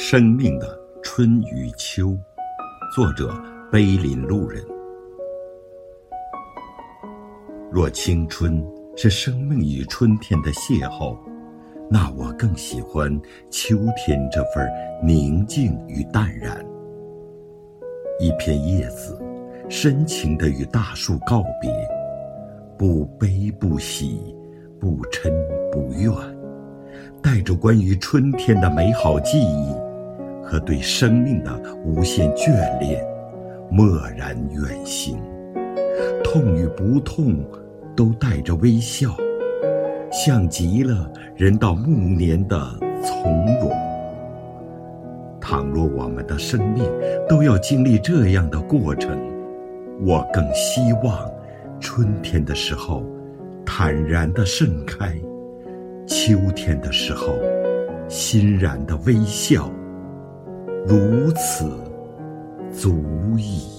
生命的春与秋，作者碑林路人。若青春是生命与春天的邂逅，那我更喜欢秋天这份宁静与淡然。一片叶子，深情地与大树告别，不悲不喜，不嗔不怨。带着关于春天的美好记忆，和对生命的无限眷恋，蓦然远行。痛与不痛，都带着微笑，像极了人到暮年的从容。倘若我们的生命都要经历这样的过程，我更希望春天的时候坦然的盛开。秋天的时候，欣然的微笑，如此足矣。